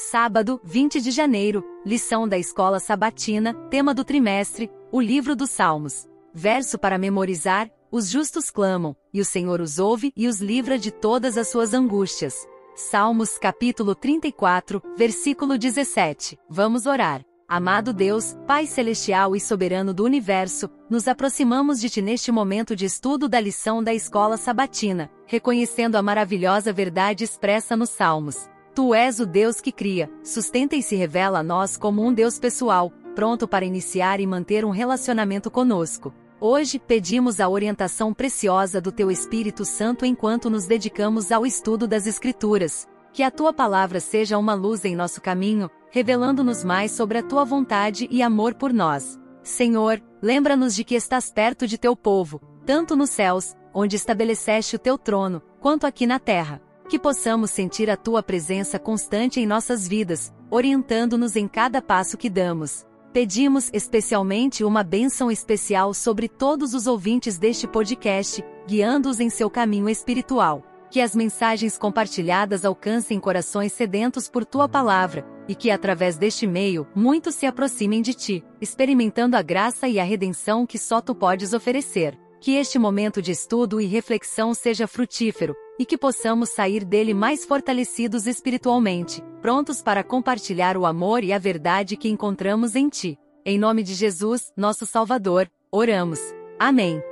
Sábado, 20 de janeiro, lição da escola sabatina, tema do trimestre, o livro dos Salmos. Verso para memorizar: Os justos clamam, e o Senhor os ouve e os livra de todas as suas angústias. Salmos capítulo 34, versículo 17. Vamos orar. Amado Deus, Pai celestial e soberano do universo, nos aproximamos de Ti neste momento de estudo da lição da escola sabatina, reconhecendo a maravilhosa verdade expressa nos Salmos. Tu és o Deus que cria, sustenta e se revela a nós como um Deus pessoal, pronto para iniciar e manter um relacionamento conosco. Hoje, pedimos a orientação preciosa do Teu Espírito Santo enquanto nos dedicamos ao estudo das Escrituras. Que a Tua palavra seja uma luz em nosso caminho, revelando-nos mais sobre a Tua vontade e amor por nós. Senhor, lembra-nos de que estás perto de Teu povo, tanto nos céus, onde estabeleceste o Teu trono, quanto aqui na terra que possamos sentir a tua presença constante em nossas vidas, orientando-nos em cada passo que damos. Pedimos especialmente uma bênção especial sobre todos os ouvintes deste podcast, guiando-os em seu caminho espiritual. Que as mensagens compartilhadas alcancem corações sedentos por tua palavra, e que através deste meio, muitos se aproximem de ti, experimentando a graça e a redenção que só tu podes oferecer. Que este momento de estudo e reflexão seja frutífero, e que possamos sair dele mais fortalecidos espiritualmente, prontos para compartilhar o amor e a verdade que encontramos em Ti. Em nome de Jesus, nosso Salvador, oramos. Amém.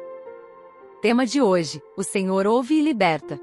Tema de hoje: O Senhor ouve e liberta.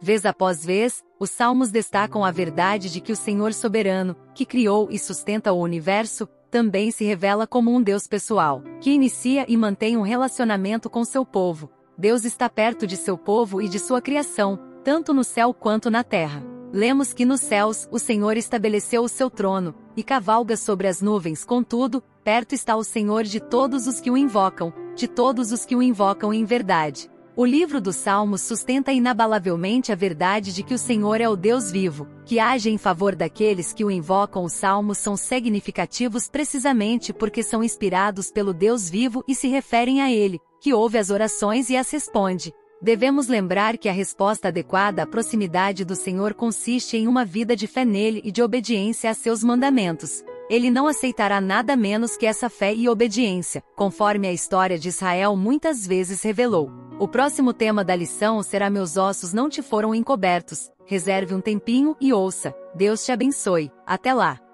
Vez após vez, os salmos destacam a verdade de que o Senhor soberano, que criou e sustenta o universo, também se revela como um Deus pessoal, que inicia e mantém um relacionamento com seu povo, Deus está perto de seu povo e de sua criação, tanto no céu quanto na terra. Lemos que nos céus o Senhor estabeleceu o seu trono, e cavalga sobre as nuvens, contudo, perto está o Senhor de todos os que o invocam, de todos os que o invocam em verdade. O livro dos Salmos sustenta inabalavelmente a verdade de que o Senhor é o Deus vivo, que age em favor daqueles que o invocam. Os Salmos são significativos precisamente porque são inspirados pelo Deus vivo e se referem a ele, que ouve as orações e as responde. Devemos lembrar que a resposta adequada à proximidade do Senhor consiste em uma vida de fé nele e de obediência a seus mandamentos. Ele não aceitará nada menos que essa fé e obediência, conforme a história de Israel muitas vezes revelou. O próximo tema da lição será Meus ossos não te foram encobertos. Reserve um tempinho e ouça. Deus te abençoe. Até lá!